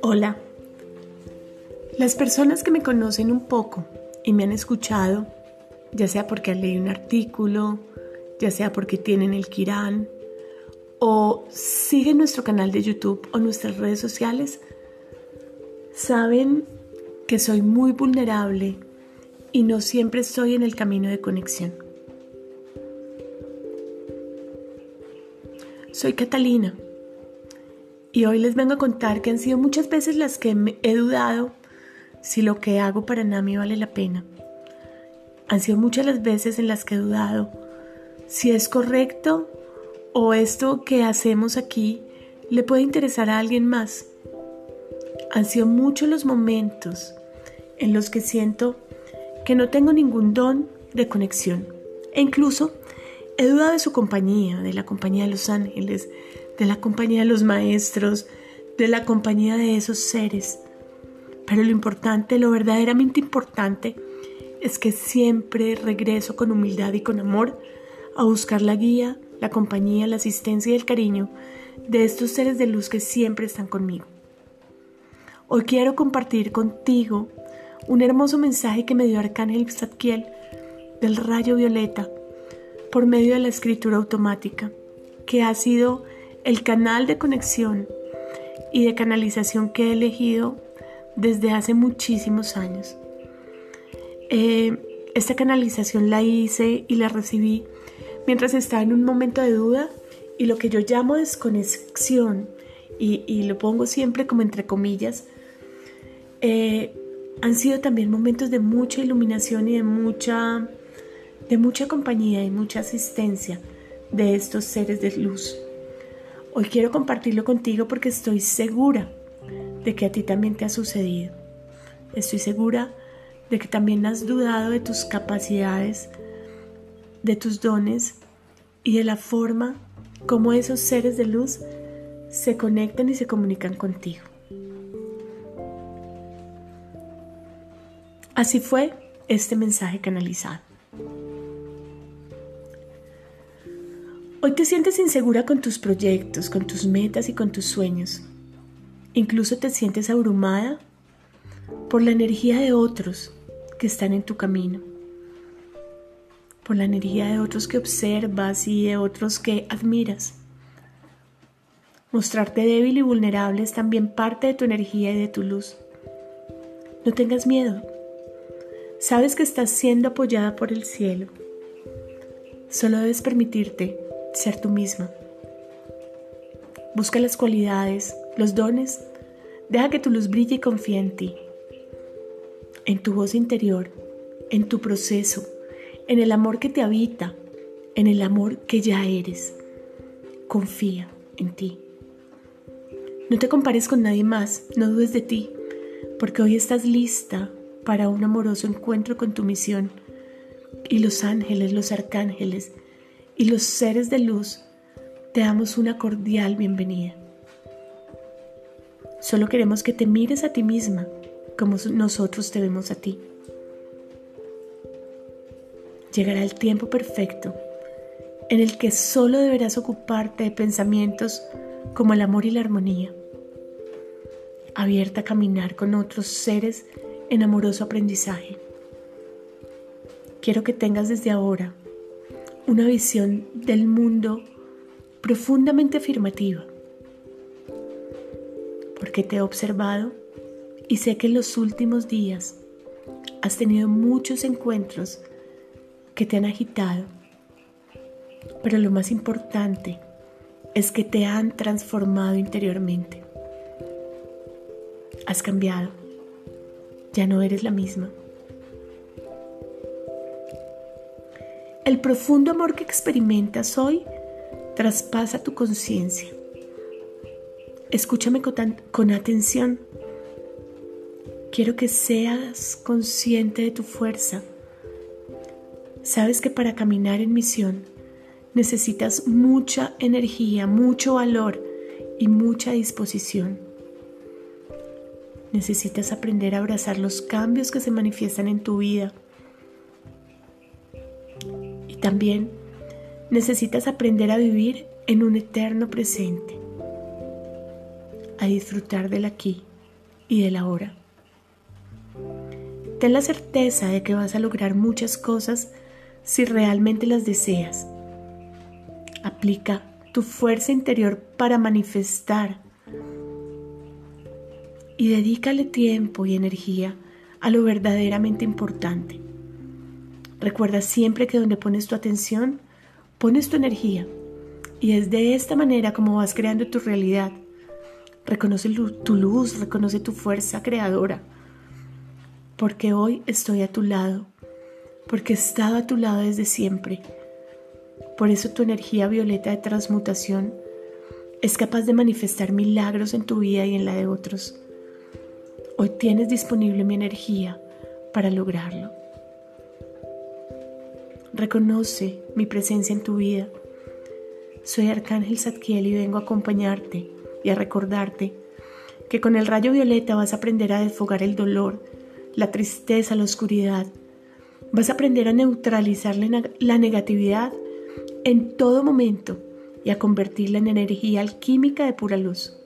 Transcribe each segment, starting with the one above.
Hola. Las personas que me conocen un poco y me han escuchado, ya sea porque han leído un artículo, ya sea porque tienen el Kirán, o siguen nuestro canal de YouTube o nuestras redes sociales, saben que soy muy vulnerable y no siempre estoy en el camino de conexión. Soy Catalina y hoy les vengo a contar que han sido muchas veces las que he dudado si lo que hago para Nami vale la pena. Han sido muchas las veces en las que he dudado si es correcto o esto que hacemos aquí le puede interesar a alguien más. Han sido muchos los momentos en los que siento que no tengo ningún don de conexión. E incluso he dudado de su compañía, de la compañía de los ángeles, de la compañía de los maestros, de la compañía de esos seres. Pero lo importante, lo verdaderamente importante, es que siempre regreso con humildad y con amor a buscar la guía, la compañía, la asistencia y el cariño de estos seres de luz que siempre están conmigo. Hoy quiero compartir contigo un hermoso mensaje que me dio Arcángel Zadkiel del rayo violeta por medio de la escritura automática, que ha sido el canal de conexión y de canalización que he elegido desde hace muchísimos años. Eh, esta canalización la hice y la recibí mientras estaba en un momento de duda y lo que yo llamo desconexión, y, y lo pongo siempre como entre comillas, eh, han sido también momentos de mucha iluminación y de mucha, de mucha compañía y mucha asistencia de estos seres de luz. Hoy quiero compartirlo contigo porque estoy segura de que a ti también te ha sucedido. Estoy segura de que también has dudado de tus capacidades, de tus dones y de la forma como esos seres de luz se conectan y se comunican contigo. Así fue este mensaje canalizado. Hoy te sientes insegura con tus proyectos, con tus metas y con tus sueños. Incluso te sientes abrumada por la energía de otros que están en tu camino, por la energía de otros que observas y de otros que admiras. Mostrarte débil y vulnerable es también parte de tu energía y de tu luz. No tengas miedo. Sabes que estás siendo apoyada por el cielo. Solo debes permitirte ser tú misma. Busca las cualidades, los dones. Deja que tu luz brille y confía en ti, en tu voz interior, en tu proceso, en el amor que te habita, en el amor que ya eres. Confía en ti. No te compares con nadie más, no dudes de ti, porque hoy estás lista para un amoroso encuentro con tu misión. Y los ángeles, los arcángeles, y los seres de luz te damos una cordial bienvenida. Solo queremos que te mires a ti misma como nosotros te vemos a ti. Llegará el tiempo perfecto en el que solo deberás ocuparte de pensamientos como el amor y la armonía, abierta a caminar con otros seres en amoroso aprendizaje. Quiero que tengas desde ahora una visión del mundo profundamente afirmativa, porque te he observado y sé que en los últimos días has tenido muchos encuentros que te han agitado, pero lo más importante es que te han transformado interiormente. Has cambiado, ya no eres la misma. El profundo amor que experimentas hoy traspasa tu conciencia. Escúchame con, atención. Quiero que seas consciente de tu fuerza. Sabes que para caminar en misión necesitas mucha energía, mucho valor y mucha disposición. Necesitas aprender a abrazar los cambios que se manifiestan en tu vida también necesitas aprender a vivir en un eterno presente, a disfrutar del aquí y del ahora. Ten la certeza de que vas a lograr muchas cosas si realmente las deseas. Aplica tu fuerza interior para manifestar y dedícale tiempo y energía a lo verdaderamente importante. Recuerda siempre que donde pones tu atención, pones tu energía. Y es de esta manera como vas creando tu realidad. Reconoce tu luz, reconoce tu fuerza creadora. Porque hoy estoy a tu lado. Porque he estado a tu lado desde siempre. Por eso tu energía violeta de transmutación es capaz de manifestar milagros en tu vida y en la de otros. Hoy tienes disponible mi energía para lograrlo. Reconoce mi presencia en tu vida. Soy Arcángel Zadkiel y vengo a acompañarte y a recordarte que con el rayo violeta vas a aprender a desfogar el dolor, la tristeza, la oscuridad. Vas a aprender a neutralizar la negatividad en todo momento y a convertirla en energía alquímica de pura luz.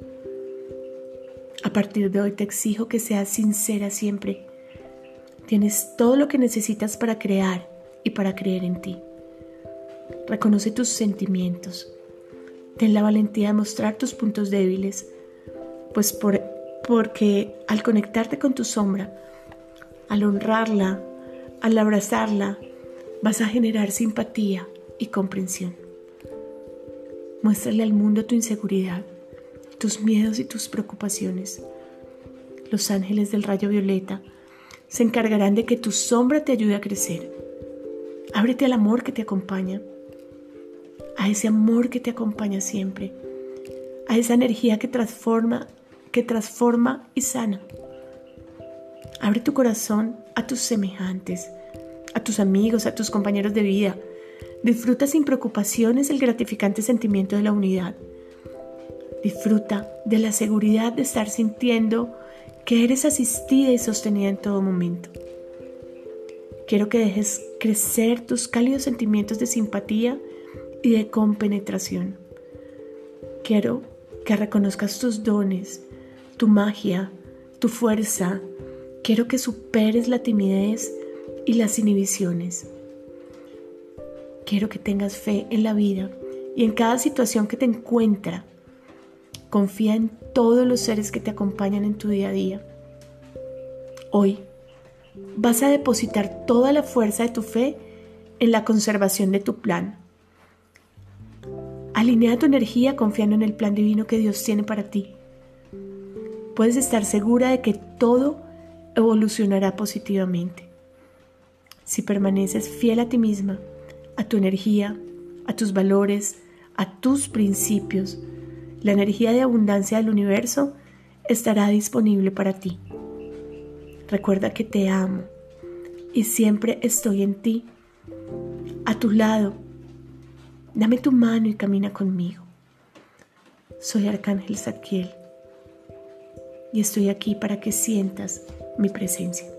A partir de hoy te exijo que seas sincera siempre. Tienes todo lo que necesitas para crear y para creer en ti. Reconoce tus sentimientos. Ten la valentía de mostrar tus puntos débiles, pues por, porque al conectarte con tu sombra, al honrarla, al abrazarla, vas a generar simpatía y comprensión. Muéstrale al mundo tu inseguridad, tus miedos y tus preocupaciones. Los ángeles del rayo violeta se encargarán de que tu sombra te ayude a crecer Ábrete al amor que te acompaña, a ese amor que te acompaña siempre, a esa energía que transforma, que transforma y sana. Abre tu corazón a tus semejantes, a tus amigos, a tus compañeros de vida. Disfruta sin preocupaciones el gratificante sentimiento de la unidad. Disfruta de la seguridad de estar sintiendo que eres asistida y sostenida en todo momento. Quiero que dejes crecer tus cálidos sentimientos de simpatía y de compenetración. Quiero que reconozcas tus dones, tu magia, tu fuerza. Quiero que superes la timidez y las inhibiciones. Quiero que tengas fe en la vida y en cada situación que te encuentra. Confía en todos los seres que te acompañan en tu día a día. Hoy vas a depositar toda la fuerza de tu fe en la conservación de tu plan. Alinea tu energía confiando en el plan divino que Dios tiene para ti. Puedes estar segura de que todo evolucionará positivamente. Si permaneces fiel a ti misma, a tu energía, a tus valores, a tus principios, la energía de abundancia del universo estará disponible para ti. Recuerda que te amo y siempre estoy en ti, a tu lado. Dame tu mano y camina conmigo. Soy Arcángel Zadkiel y estoy aquí para que sientas mi presencia.